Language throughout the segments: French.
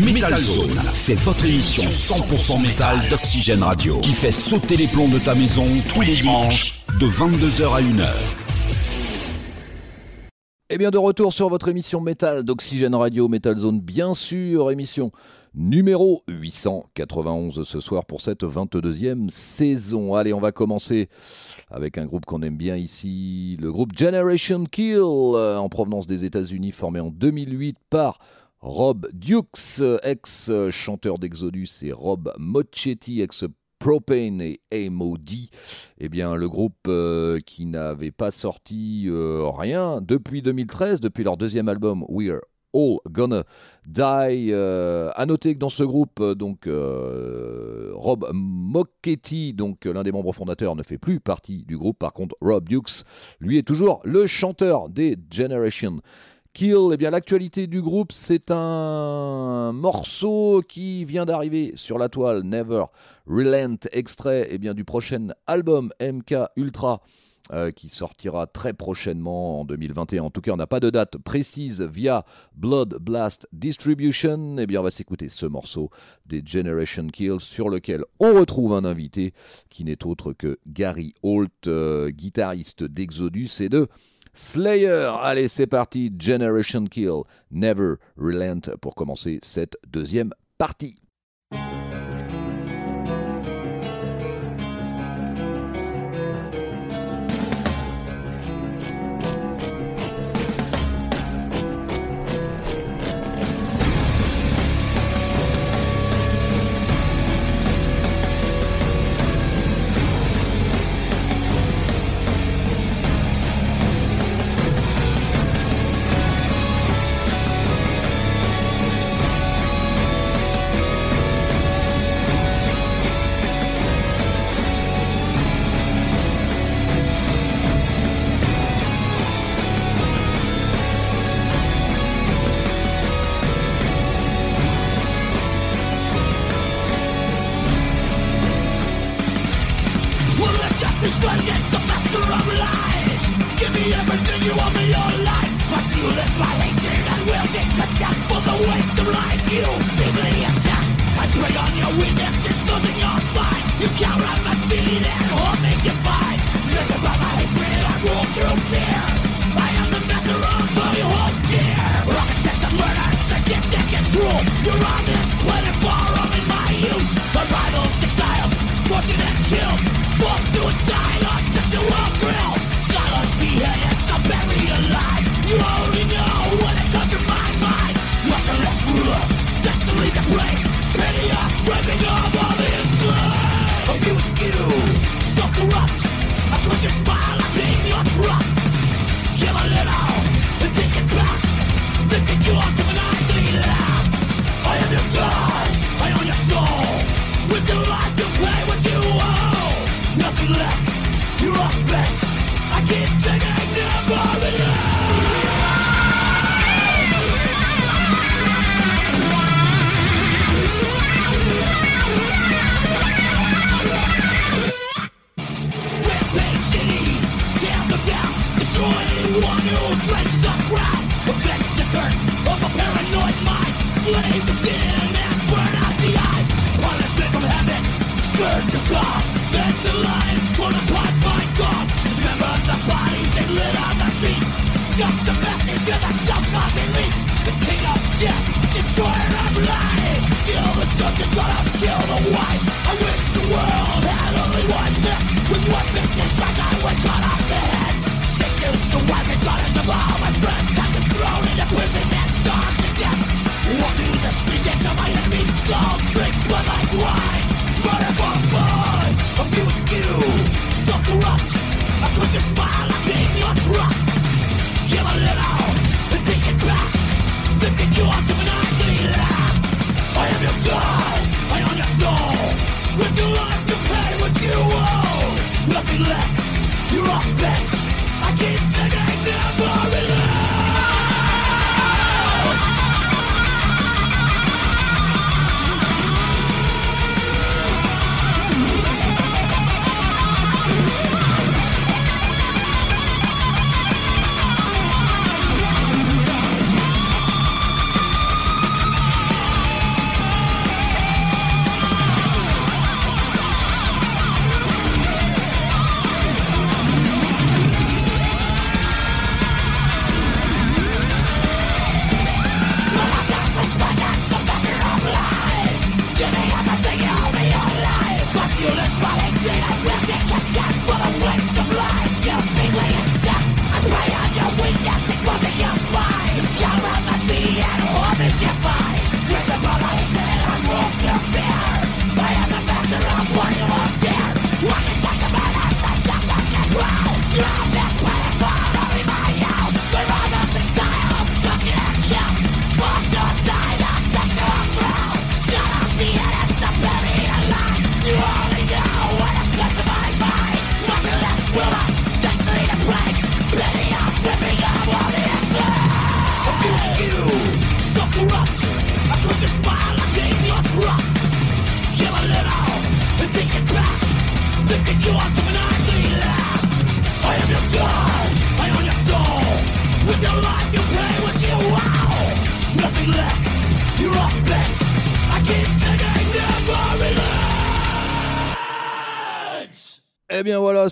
Metal Zone, c'est votre émission 100% métal d'Oxygène Radio qui fait sauter les plombs de ta maison tous les dimanches de 22h à 1h. Et bien de retour sur votre émission métal d'Oxygène Radio, Metal Zone bien sûr, émission numéro 891 ce soir pour cette 22e saison. Allez, on va commencer avec un groupe qu'on aime bien ici, le groupe Generation Kill, euh, en provenance des États-Unis, formé en 2008 par Rob Dukes, ex-chanteur d'Exodus, et Rob Mochetti, ex Propane et MOD, eh bien le groupe euh, qui n'avait pas sorti euh, rien depuis 2013, depuis leur deuxième album We're All Gonna Die. Euh, à noter que dans ce groupe, donc Rob Mochetti, donc l'un des membres fondateurs, ne fait plus partie du groupe. Par contre, Rob Dukes, lui, est toujours le chanteur des Generation Kill, eh bien l'actualité du groupe, c'est un morceau qui vient d'arriver sur la toile, Never Relent, extrait eh bien, du prochain album MK Ultra. Euh, qui sortira très prochainement en 2021. En tout cas, on n'a pas de date précise via Blood Blast Distribution. Eh bien, on va s'écouter ce morceau des Generation Kill sur lequel on retrouve un invité qui n'est autre que Gary Holt, euh, guitariste d'Exodus et de Slayer. Allez, c'est parti. Generation Kill, Never Relent pour commencer cette deuxième partie.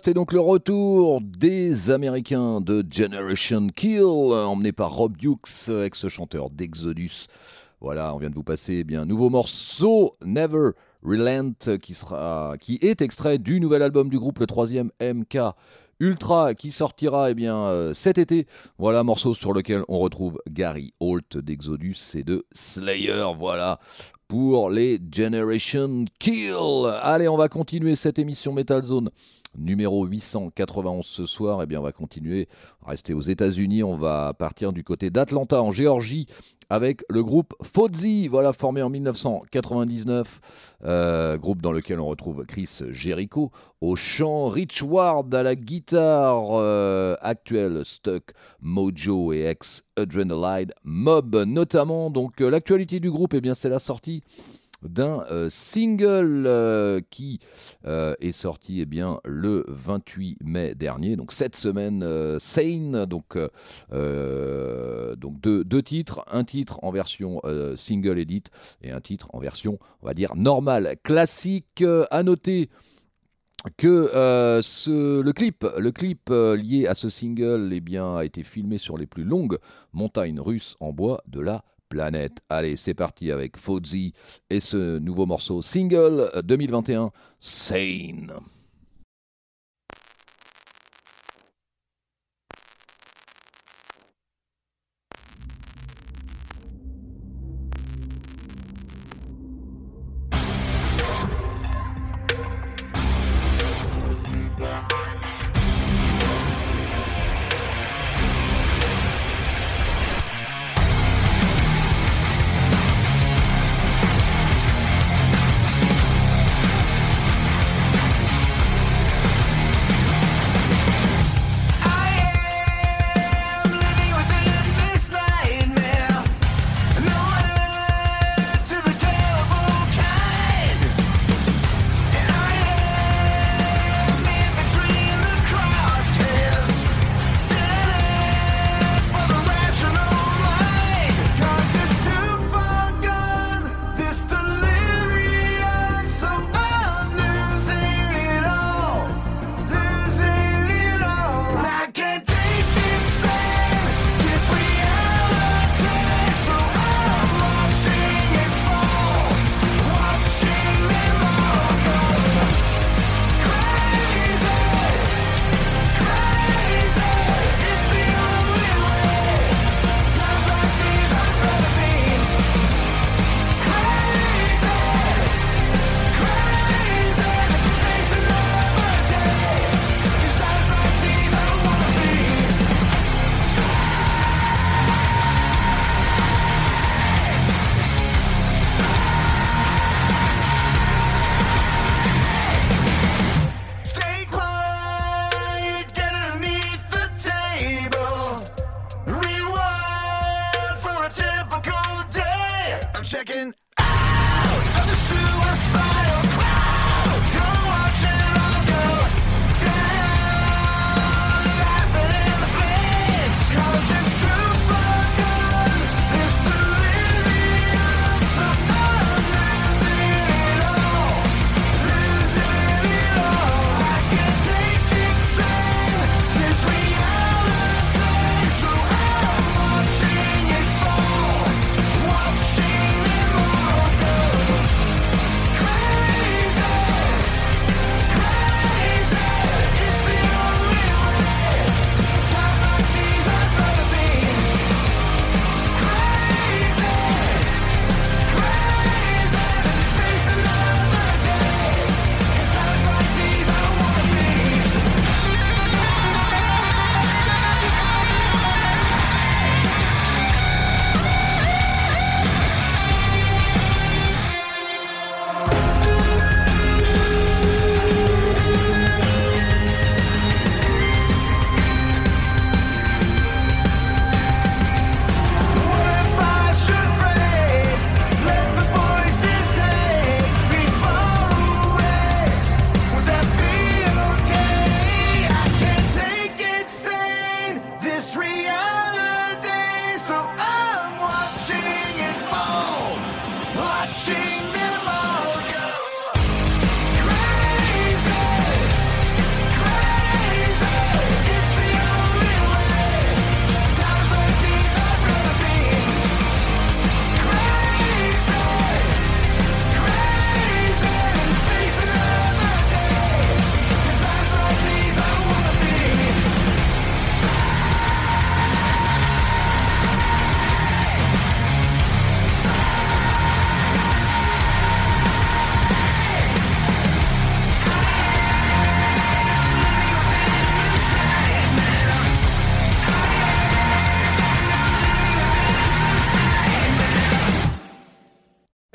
C'était donc le retour des Américains de Generation Kill, emmené par Rob Dukes, ex-chanteur d'Exodus. Voilà, on vient de vous passer eh bien un nouveau morceau, Never Relent, qui, sera, qui est extrait du nouvel album du groupe, le troisième MK Ultra, qui sortira eh bien, euh, cet été. Voilà, morceau sur lequel on retrouve Gary Holt d'Exodus et de Slayer. Voilà, pour les Generation Kill. Allez, on va continuer cette émission Metal Zone numéro 891 ce soir. Et eh bien, on va continuer, rester aux États-Unis. On va partir du côté d'Atlanta, en Géorgie, avec le groupe Fozzy, voilà, formé en 1999, euh, groupe dans lequel on retrouve Chris Jericho au chant, Rich Ward à la guitare euh, actuelle, Stuck, Mojo et ex Adrenaline Mob notamment. Donc euh, l'actualité du groupe, eh bien c'est la sortie d'un euh, single euh, qui euh, est sorti eh bien, le 28 mai dernier, donc cette semaine, Sane, donc, donc deux, deux, titres, un titre en version single edit et un titre en version, on va dire, normale, classique, à noter que ce, le clip, le clip lié à ce single eh bien, a été filmé sur les plus longues montagnes russes en bois de la planète. Allez, c'est parti avec Fozzy et ce nouveau morceau single 2021, Sane.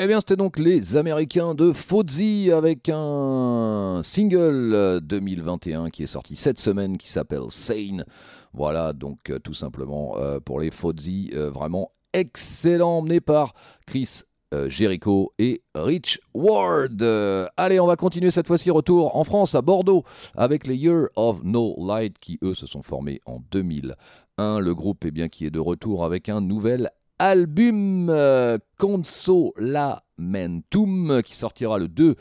Eh bien, c'était donc les Américains de Fozzy avec un single 2021 qui est sorti cette semaine qui s'appelle Sane. Voilà, donc euh, tout simplement euh, pour les Fozzy, euh, vraiment excellent, emmené par Chris Jericho et Rich Ward. allez, on va continuer cette fois-ci. Retour en France, à Bordeaux, avec les Year of No Light qui, eux, se sont formés en 2001. Le groupe eh bien, qui est de retour avec un nouvel album Consolamentum qui sortira le 2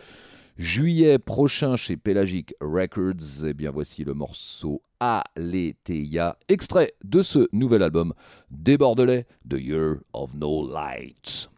juillet prochain chez Pelagic Records. Eh bien, voici le morceau Aletheia, extrait de ce nouvel album des Bordelais, The Year of No Light.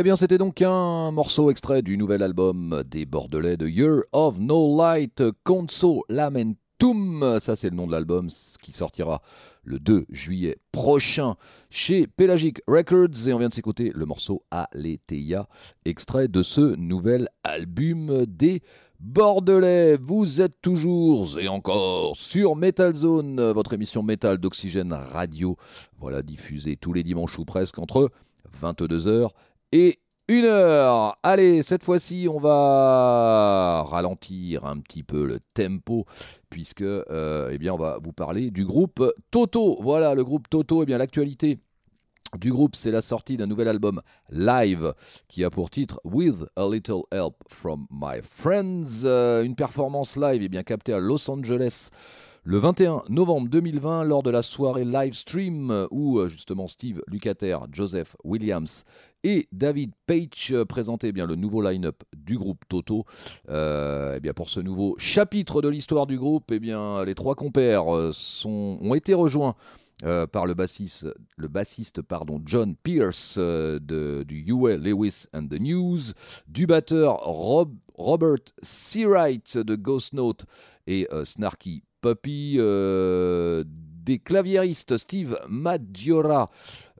Eh bien, c'était donc un morceau extrait du nouvel album des Bordelais de Year of No Light, Conso Lamentum. Ça, c'est le nom de l'album qui sortira le 2 juillet prochain chez Pelagic Records. Et on vient de s'écouter le morceau Aletheia, extrait de ce nouvel album des Bordelais. Vous êtes toujours et encore sur Metal Zone, votre émission métal d'Oxygène Radio. Voilà, diffusée tous les dimanches ou presque entre 22h et une heure. Allez, cette fois-ci, on va ralentir un petit peu le tempo puisque, euh, eh bien, on va vous parler du groupe Toto. Voilà, le groupe Toto. Eh bien, l'actualité du groupe, c'est la sortie d'un nouvel album live qui a pour titre With a Little Help from My Friends. Euh, une performance live eh bien captée à Los Angeles le 21 novembre 2020 lors de la soirée live stream où euh, justement Steve Lukather, Joseph Williams et David Page présentaient eh bien, le nouveau line-up du groupe Toto. Euh, eh bien, pour ce nouveau chapitre de l'histoire du groupe, eh bien, les trois compères euh, ont été rejoints par le bassiste, pardon, John Pierce du UA Lewis and the News, du batteur Rob, Robert Seawright de Ghost Note et Snarky Puppy, euh, des claviéristes Steve Maggiora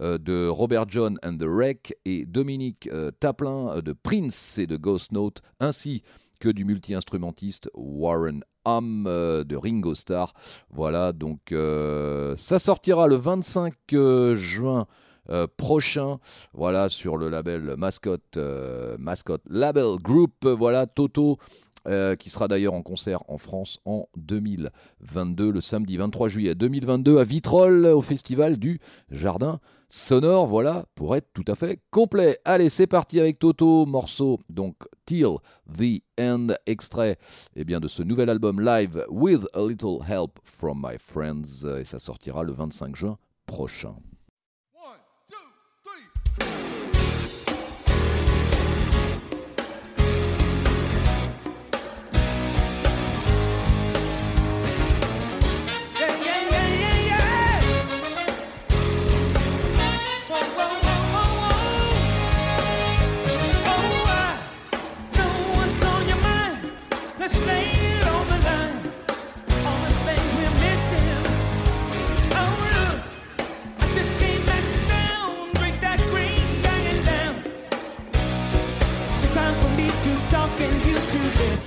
euh, de Robert John and the Wreck et Dominique euh, Taplin de Prince et de Ghost Note, ainsi que du multi-instrumentiste Warren Hum de Ringo Starr. Voilà, donc ça sortira le 25 juin. prochain, voilà, sur le label Mascot, Mascot Label Group, voilà, Toto euh, qui sera d'ailleurs en concert en France en 2022, le samedi 23 juillet 2022 à Vitrolles au festival du Jardin Sonore. Voilà, pour être tout à fait complet. Allez, c'est parti avec Toto, morceau donc Till the End, extrait eh bien, de ce nouvel album live With a Little Help from My Friends, et ça sortira le 25 juin prochain.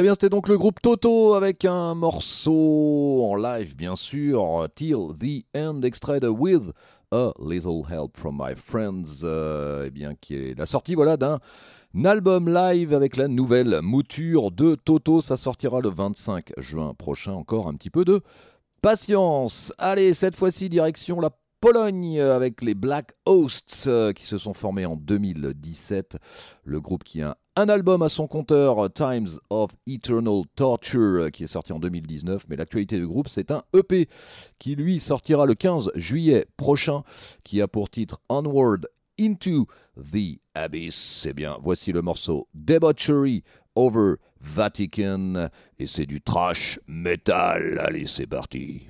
Eh bien, c'était donc le groupe Toto avec un morceau en live, bien sûr, Till the End, extrait de With a Little Help from My Friends, euh, eh bien, qui est la sortie, voilà, d'un album live avec la nouvelle mouture de Toto. Ça sortira le 25 juin prochain. Encore un petit peu de patience. Allez, cette fois-ci, direction la Pologne avec les Black Hosts euh, qui se sont formés en 2017. Le groupe qui a un album à son compteur, Times of Eternal Torture, euh, qui est sorti en 2019. Mais l'actualité du groupe, c'est un EP qui lui sortira le 15 juillet prochain, qui a pour titre Onward Into the Abyss. Eh bien, voici le morceau Debauchery over Vatican. Et c'est du trash metal. Allez, c'est parti.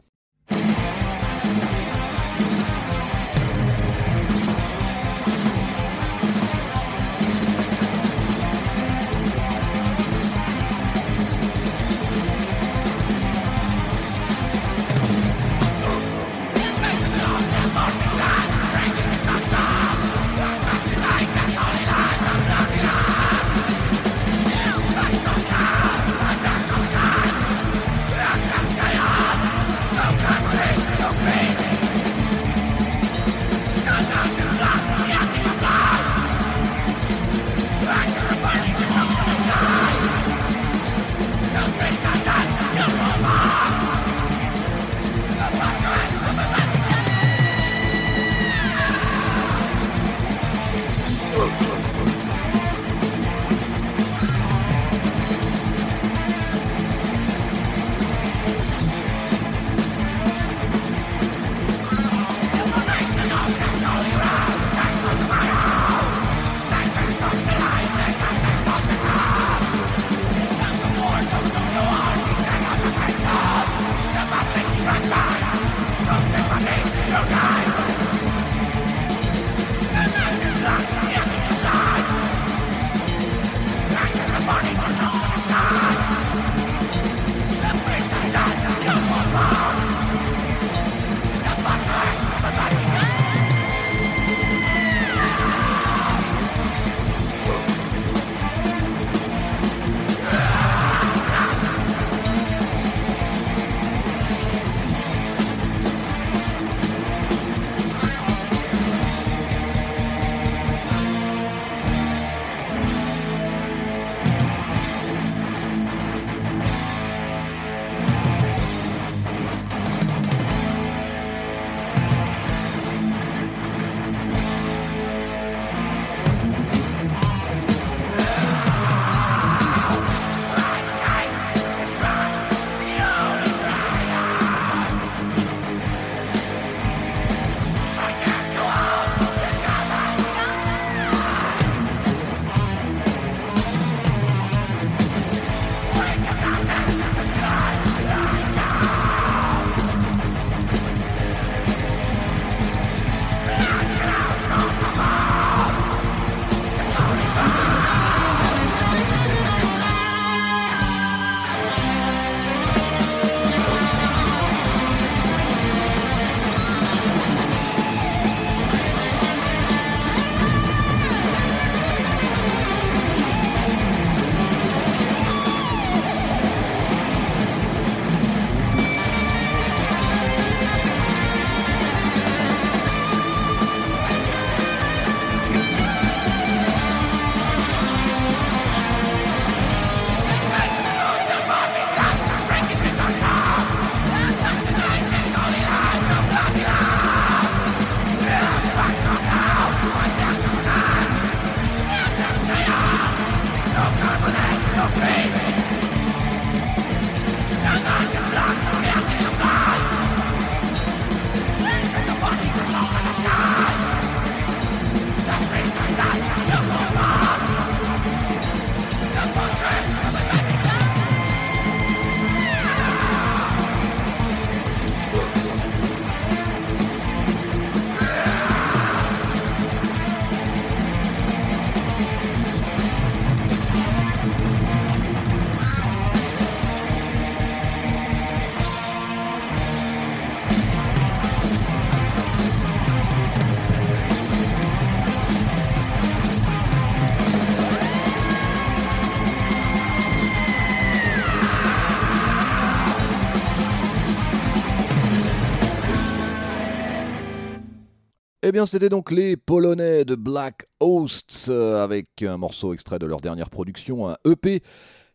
Eh bien, c'était donc les Polonais de Black Hosts euh, avec un morceau extrait de leur dernière production, un EP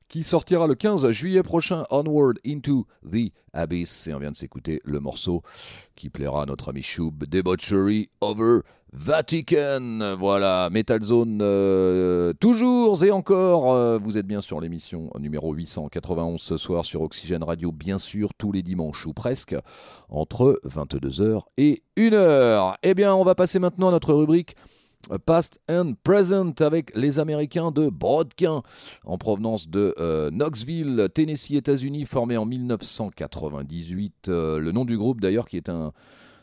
qui sortira le 15 juillet prochain, Onward into the Abyss. Et on vient de s'écouter le morceau qui plaira à notre ami Choub, Debauchery Over Vatican. Voilà, Metal Zone, euh, toujours et encore. Euh, vous êtes bien sur l'émission numéro 891 ce soir sur Oxygène Radio, bien sûr, tous les dimanches ou presque, entre 22h et 1h. Eh bien, on va passer maintenant à notre rubrique. Past and Present avec les Américains de Brodkin en provenance de euh, Knoxville, Tennessee, États-Unis, formé en 1998. le nom du groupe d'ailleurs qui est un,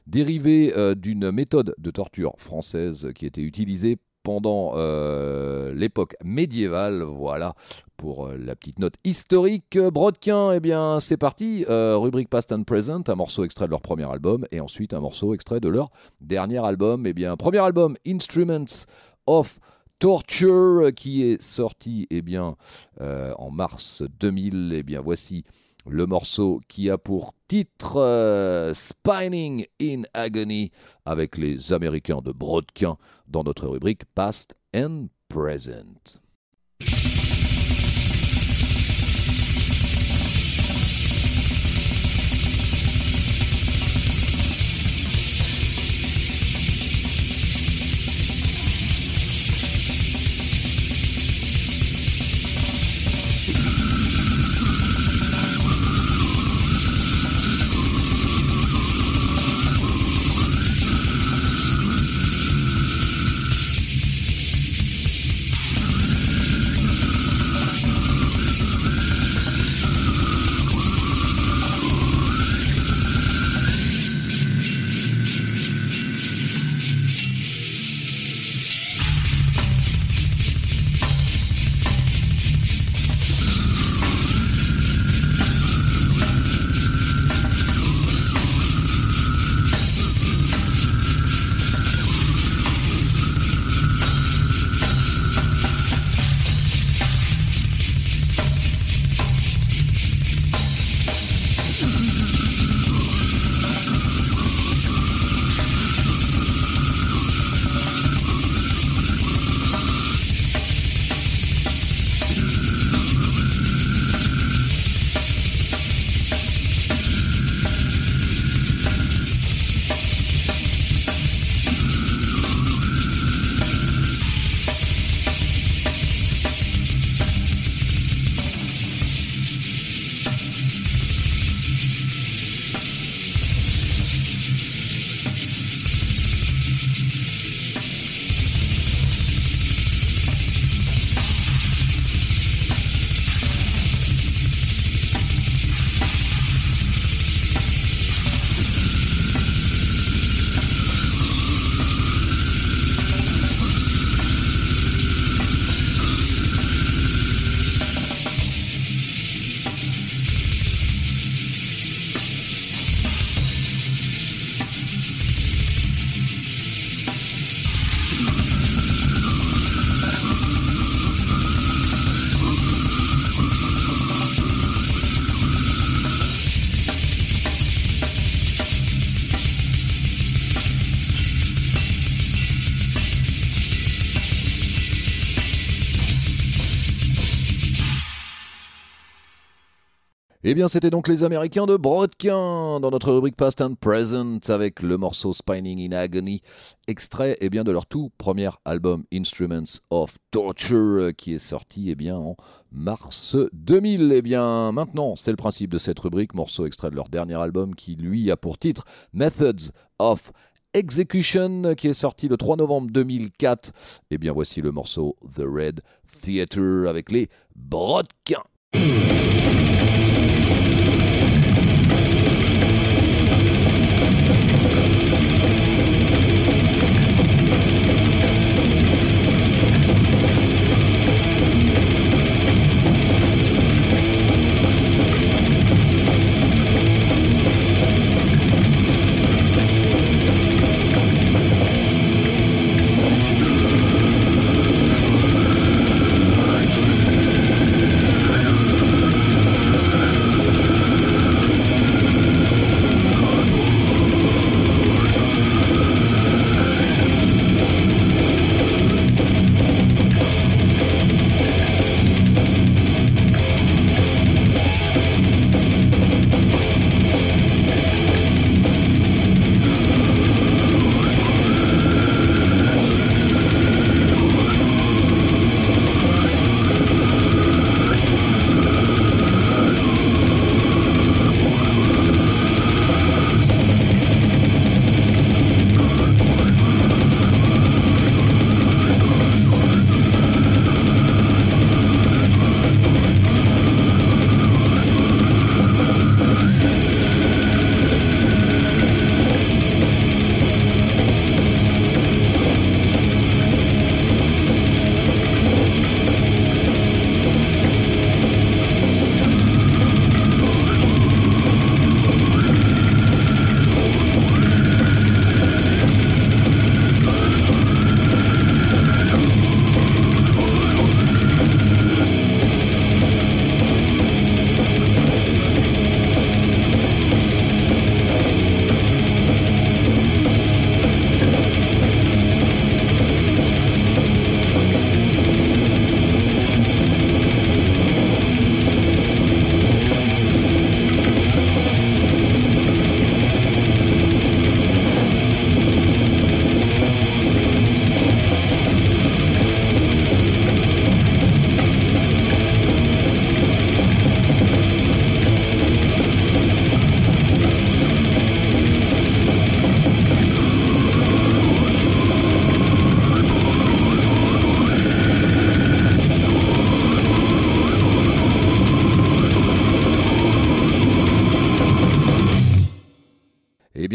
dérivé euh, d'une méthode de torture française qui était utilisée pendant euh, l'époque médiévale. Voilà pour euh, la petite note historique. Brodkin, eh bien c'est parti. rubrique Past and Present, un morceau extrait de leur premier album et ensuite un morceau extrait de leur dernier album. Eh bien, premier album, Instruments of Torture, qui est sorti eh bien, en mars 2000. Eh bien, voici le morceau qui a pour titre euh, Spining in Agony avec les Américains de Brodkin dans notre rubrique Past and Present. Eh bien, c'était donc les Américains de Brodkin dans notre rubrique Past and Present avec le morceau Spining in Agony, extrait eh bien, de leur tout premier album Instruments of Torture qui est sorti eh bien, en mars 2000. Eh bien, maintenant, c'est le principe de cette rubrique, morceau extrait de leur dernier album qui lui a pour titre Methods of Execution qui est sorti le 3 novembre 2004. Eh bien, voici le morceau The Red Theater avec les Brodkin.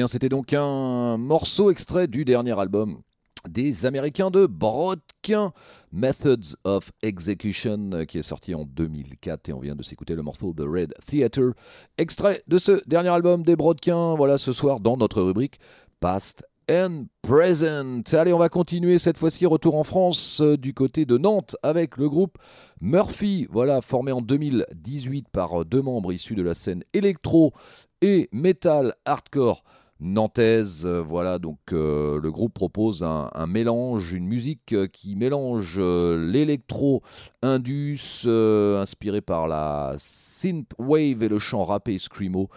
C'était donc un morceau extrait du dernier album des Américains de Brodkin, Methods of Execution, qui est sorti en 2004 et on vient de s'écouter le morceau The Red Theater, extrait de ce dernier album des Brodkin, voilà ce soir dans notre rubrique Past and Present. Allez, on va continuer cette fois-ci, retour en France euh, du côté de Nantes avec le groupe Murphy, voilà, formé en 2018 par deux membres issus de la scène électro et metal hardcore nantaise. Euh, voilà, donc euh, le groupe propose un, mélange, une musique euh, qui mélange l'électro indus inspiré par la synth wave et le chant rappé screamo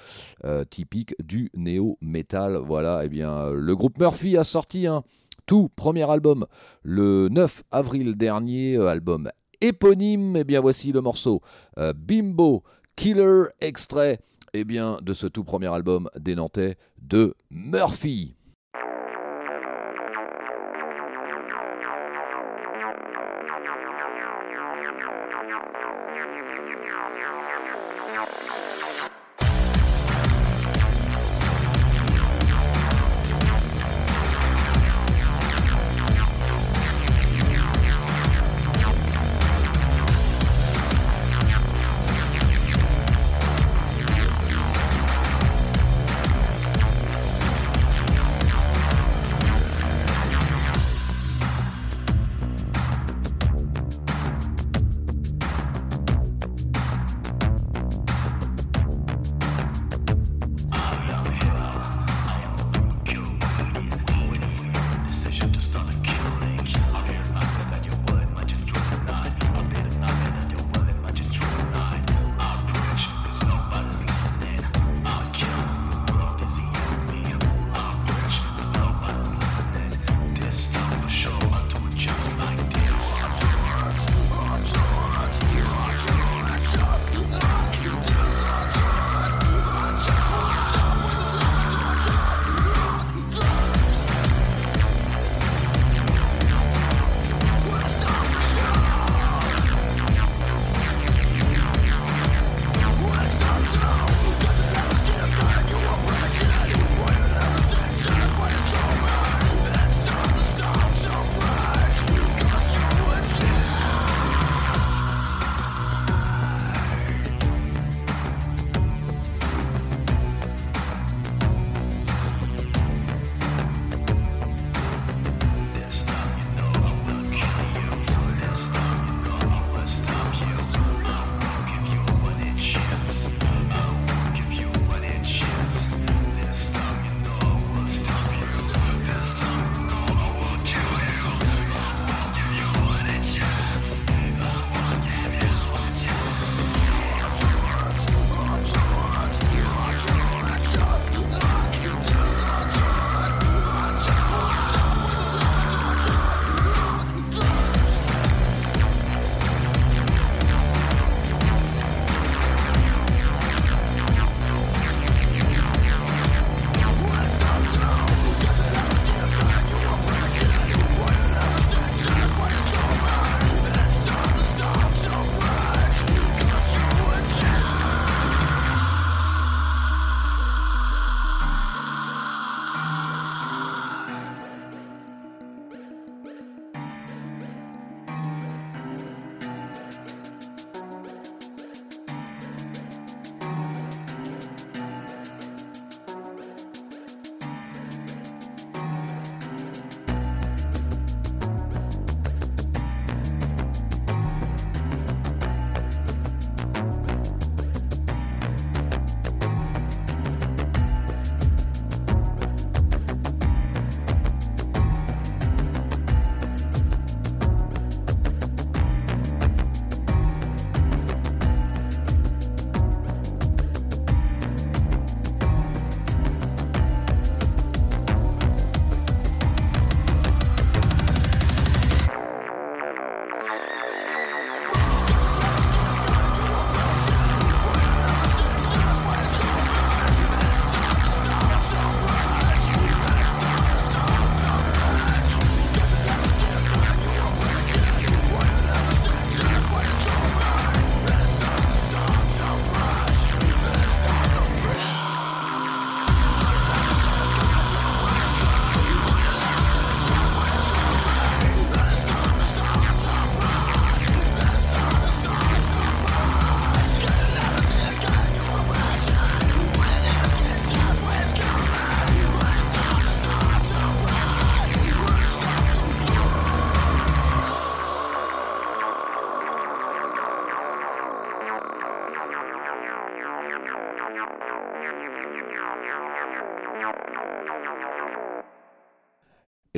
typique du néo metal. Voilà, et eh bien le groupe Murphy a sorti un tout premier album le 9 avril dernier, album éponyme. Et eh bien voici le morceau Bimbo Killer extrait eh bien, de ce tout premier album des Nantais de Murphy.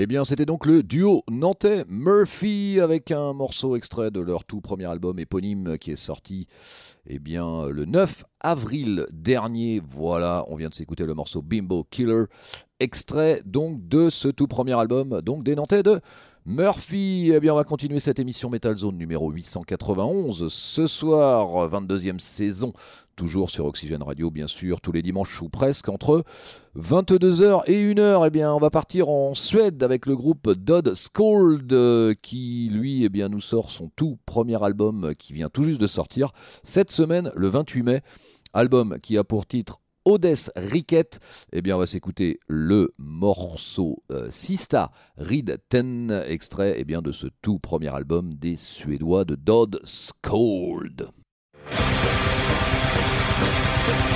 Eh bien, c'était donc le duo nantais Murphy avec un morceau extrait de leur tout premier album éponyme qui est sorti eh bien, le 9 avril dernier. Voilà, on vient de s'écouter le morceau Bimbo Killer, extrait donc de ce tout premier album donc des Nantais de Murphy. Eh bien, on va continuer cette émission Metal Zone numéro 891 ce soir, 22e saison toujours sur Oxygène Radio, bien sûr, tous les dimanches ou presque, entre 22h et 1h. Eh bien, on va partir en Suède avec le groupe Dodd Scold, euh, qui, lui, eh bien, nous sort son tout premier album qui vient tout juste de sortir cette semaine, le 28 mai. Album qui a pour titre Odess Ricket. Eh bien, on va s'écouter le morceau euh, Sista Reed Ten, extrait eh bien, de ce tout premier album des Suédois de Dodd Scold. Thank you.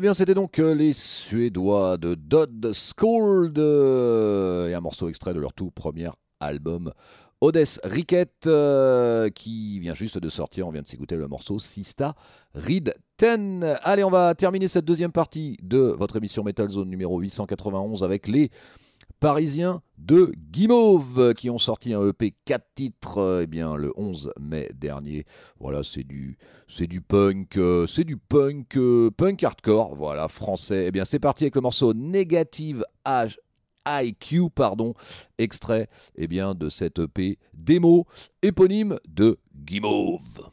Eh bien, c'était donc euh, les Suédois de Dodd Scold euh, et un morceau extrait de leur tout premier album Odess Ricket euh, qui vient juste de sortir. On vient de s'écouter le morceau Sista Read 10. Allez, on va terminer cette deuxième partie de votre émission Metal Zone numéro 891 avec les Parisiens de Guimauve qui ont sorti un EP 4 titres eh bien, le 11 mai dernier. Voilà, c'est du, c'est du punk, euh, c'est du punk, euh, punk hardcore, voilà, français. Eh bien, c'est parti avec le morceau Negative H. IQ, pardon, extrait eh bien, de cette EP démo éponyme de Guimauve.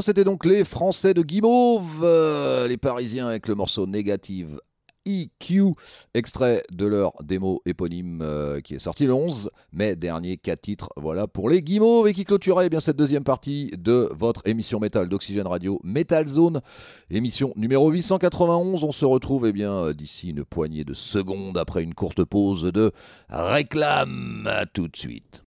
C'était donc les Français de Guimauve, euh, les Parisiens avec le morceau Négative EQ, extrait de leur démo éponyme euh, qui est sorti le 11 mai dernier. Quatre titres, voilà pour les Guimauves et qui clôturait eh bien cette deuxième partie de votre émission métal d'Oxygène Radio Metal Zone, émission numéro 891. On se retrouve eh bien euh, d'ici une poignée de secondes après une courte pause de réclame. Tout de suite.